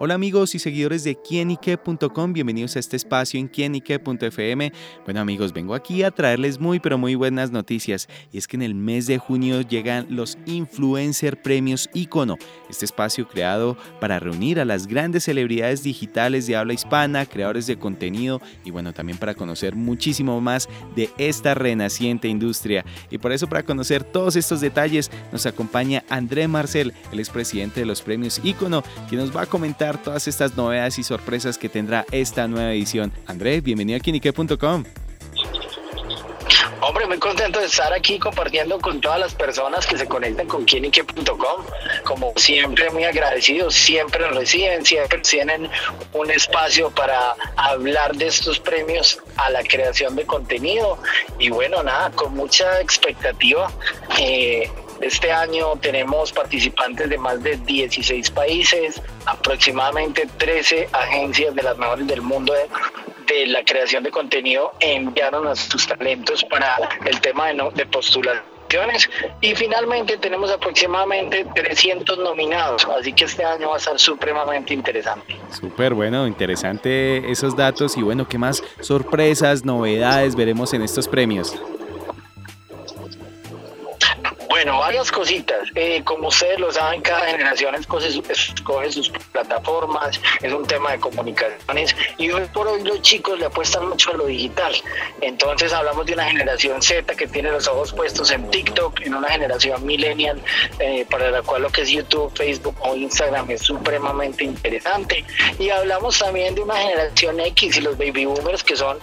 Hola amigos y seguidores de quienique.com, bienvenidos a este espacio en quienique.fm. Bueno amigos, vengo aquí a traerles muy pero muy buenas noticias y es que en el mes de junio llegan los Influencer Premios Icono, este espacio creado para reunir a las grandes celebridades digitales de habla hispana, creadores de contenido y bueno, también para conocer muchísimo más de esta renaciente industria. Y por eso para conocer todos estos detalles nos acompaña André Marcel, el expresidente de los premios Icono, quien nos va a comentar todas estas novedades y sorpresas que tendrá esta nueva edición. Andrés, bienvenido a Kinique.com. Hombre, muy contento de estar aquí compartiendo con todas las personas que se conectan con Kinique.com. Como siempre, muy agradecidos, siempre reciben, siempre tienen un espacio para hablar de estos premios a la creación de contenido. Y bueno, nada, con mucha expectativa. Eh, este año tenemos participantes de más de 16 países, aproximadamente 13 agencias de las mejores del mundo de, la creación de contenido enviaron a sus talentos para el tema de, de postulaciones y finalmente tenemos aproximadamente 300 nominados, así que este año va a ser supremamente interesante. Súper bueno, interesante esos datos y bueno, ¿qué más sorpresas, novedades veremos en estos premios? Bueno, varias cositas. Eh, como ustedes lo saben, cada generación escoge, sus plataformas, es un tema de comunicaciones y hoy por hoy los chicos le apuestan mucho a lo digital. Entonces hablamos de una generación Z que tiene los ojos puestos en TikTok, en una generación millennial eh, para la cual lo que es YouTube, Facebook o Instagram es supremamente interesante. Y hablamos también de una generación X y los baby boomers que son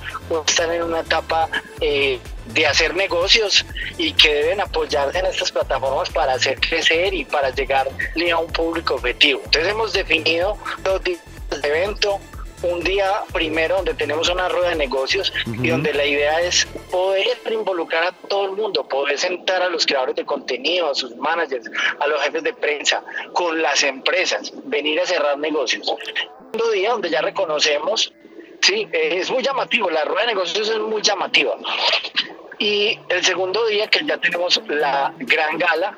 están en una etapa eh, de hacer negocios y que deben apoyarse en estas plataformas para hacer crecer y para llegar a un público objetivo. Entonces hemos definido dos días de evento, un día primero donde tenemos una rueda de negocios y donde la idea es poder involucrar a todo el mundo, poder sentar a los creadores de contenido, a sus managers, a los jefes de prensa, con las empresas, venir a cerrar negocios. Un día donde ya reconocemos, sí, es muy llamativo, la rueda de negocios es muy llamativa. Y el segundo día que ya tenemos la gran gala,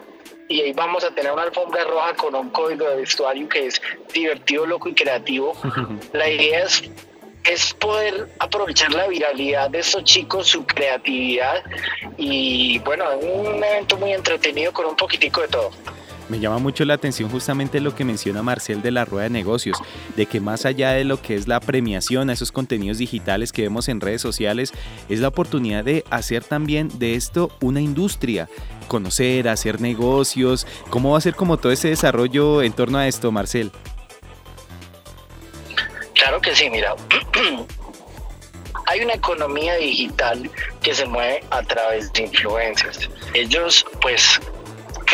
y ahí vamos a tener una alfombra roja con un código de vestuario que es divertido, loco y creativo. La idea es, es poder aprovechar la viralidad de estos chicos, su creatividad y bueno, un evento muy entretenido con un poquitico de todo. Me llama mucho la atención justamente lo que menciona Marcel de la rueda de negocios, de que más allá de lo que es la premiación a esos contenidos digitales que vemos en redes sociales, es la oportunidad de hacer también de esto una industria, conocer, hacer negocios. ¿Cómo va a ser como todo ese desarrollo en torno a esto, Marcel? Claro que sí, mira. hay una economía digital que se mueve a través de influencers. Ellos pues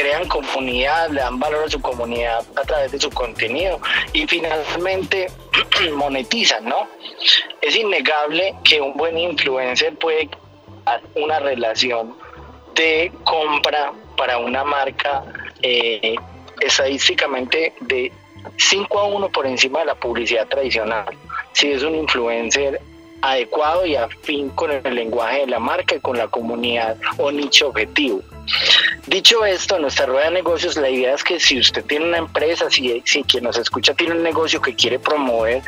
crean comunidad, le dan valor a su comunidad a través de su contenido y finalmente monetizan, ¿no? Es innegable que un buen influencer puede una relación de compra para una marca eh, estadísticamente de 5 a 1 por encima de la publicidad tradicional. Si es un influencer adecuado y afín con el lenguaje de la marca y con la comunidad o nicho objetivo. Dicho esto, en nuestra rueda de negocios, la idea es que si usted tiene una empresa, si, si quien nos escucha tiene un negocio que quiere promover,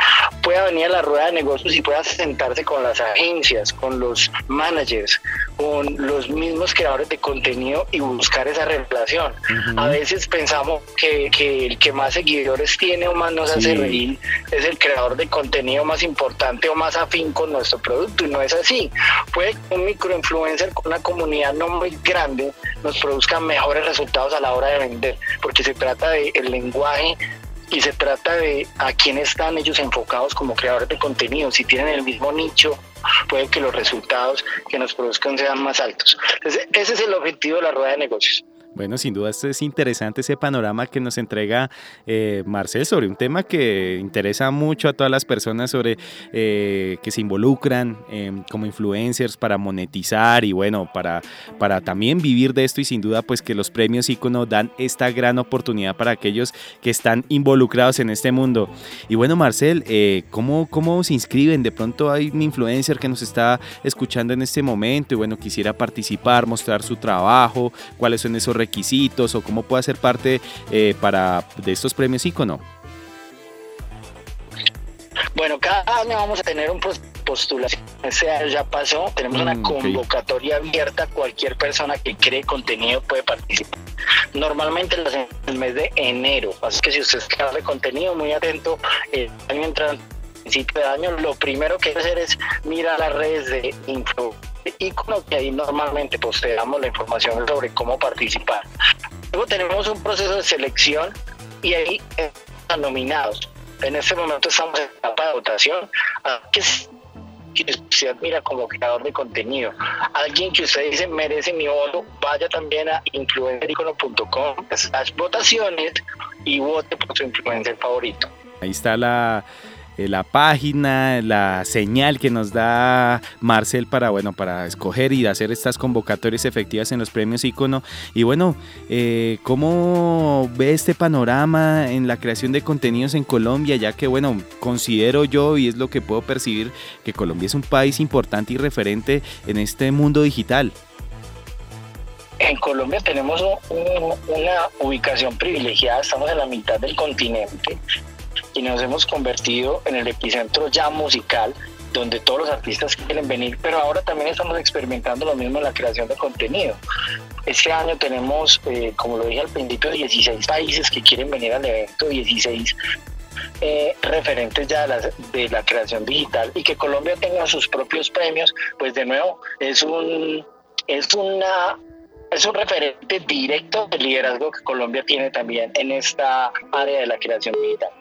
pueda venir a la rueda de negocios y pueda sentarse con las agencias, con los managers, con los mismos creadores de contenido y buscar esa relación. A veces pensamos que, que, el que más seguidores tiene o más nos hace reír es el creador de contenido más importante o más afín con nuestro producto y no es así. Puede que un microinfluencer con una comunidad no muy grande nos produzcan mejores resultados a la hora de vender, porque se trata del el lenguaje y se trata de a quién están ellos enfocados como creadores de contenido. Si tienen el mismo nicho, puede que los resultados que nos produzcan sean más altos. Entonces, ese es el objetivo de la rueda de negocios. Bueno, sin duda es interesante ese panorama que nos entrega eh, Marcel sobre un tema que interesa mucho a todas las personas sobre eh, que se involucran em, como influencers para monetizar y bueno, para, para también vivir de esto y sin duda pues que los premios ícono dan esta gran oportunidad para aquellos que están involucrados en este mundo. Y bueno, Marcel, eh, ¿cómo, ¿cómo se inscriben? De pronto hay un influencer que nos está escuchando en este momento y bueno, quisiera participar, mostrar su trabajo, cuáles son esos requisitos o cómo puede ser parte eh, para, de estos premios ICONO? Bueno, cada año vamos a tener un postulación. Ese año ya pasó. Tenemos una mm, convocatoria abierta. Cualquier persona que cree contenido puede participar. Normalmente lo hacemos en el mes de enero. Así que si usted es de contenido, muy atento. El año entrante principio de año, lo primero que hay que hacer es mirar las redes de info icono que ahí normalmente posteamos la información sobre cómo participar. Luego tenemos un proceso de selección y ahí están nominados. En este momento estamos en etapa de votación. que usted admira como creador de contenido. Alguien que usted dice merece mi voto, vaya también a influencericono.com, las votaciones y vote por su influencer favorito. Ahí está la la página, la señal que nos da Marcel para, bueno, para escoger y hacer estas convocatorias efectivas en los premios Icono. Y bueno, eh, ¿cómo ve este panorama en la creación de contenidos en Colombia? Ya que, bueno, considero yo y es lo que puedo percibir que Colombia es un país importante y referente en este mundo digital. En Colombia tenemos una ubicación privilegiada, estamos en la mitad del continente y nos hemos convertido en el epicentro ya musical donde todos los artistas quieren venir, pero ahora también estamos experimentando lo mismo en la creación de contenido. Este año tenemos, eh, como lo dije al principio, 16 países que quieren venir al evento, 16 eh, referentes ya de la, de la, creación digital y que Colombia tenga sus propios premios, pues de nuevo es un es una es un referente directo del liderazgo que Colombia tiene también en esta área de la creación digital.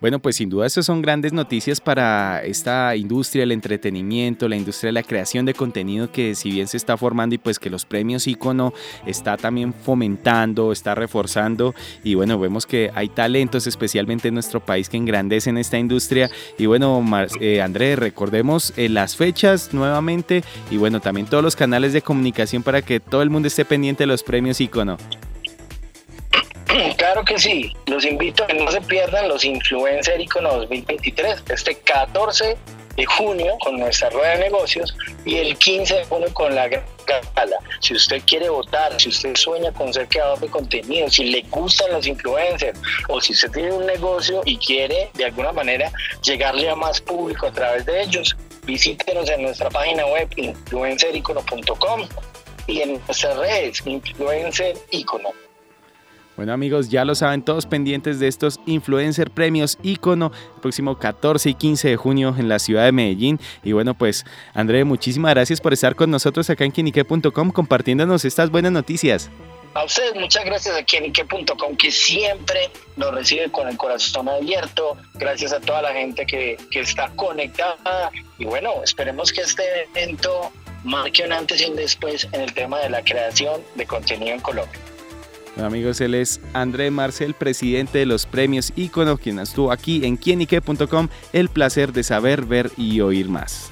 Bueno, pues sin duda esas son grandes noticias para esta industria del entretenimiento, la industria de la creación de contenido que si bien se está formando y pues que los premios Icono está también fomentando, está reforzando. Y bueno, vemos que hay talentos especialmente en nuestro país que engrandecen esta industria. Y bueno, eh, Andrés, recordemos eh, las fechas nuevamente. Y bueno, también todos los canales de comunicación para que todo el mundo esté pendiente de los premios Icono. Claro que sí, los invito a que no se pierdan los Influencer Icono 2023, este 14 de junio con nuestra rueda de negocios y el 15 de junio con la gala. Si usted quiere votar, si usted sueña con ser creador de contenido, si le gustan los influencers o si usted tiene un negocio y quiere de alguna manera llegarle a más público a través de ellos, visítenos en nuestra página web influencericono.com y en nuestras redes influencer icono. Bueno amigos, ya lo saben, todos pendientes de estos influencer premios ícono el próximo 14 y 15 de junio en la ciudad de Medellín. Y bueno, pues André, muchísimas gracias por estar con nosotros acá en quinique.com compartiéndonos estas buenas noticias. A ustedes muchas gracias a quinique.com que siempre nos recibe con el corazón abierto. Gracias a toda la gente que, que está conectada. Y bueno, esperemos que este evento marque un antes y un después en el tema de la creación de contenido en Colombia. Amigos, él es André Marcel, presidente de los premios Icono, quien estuvo aquí en quienique.com. El placer de saber, ver y oír más.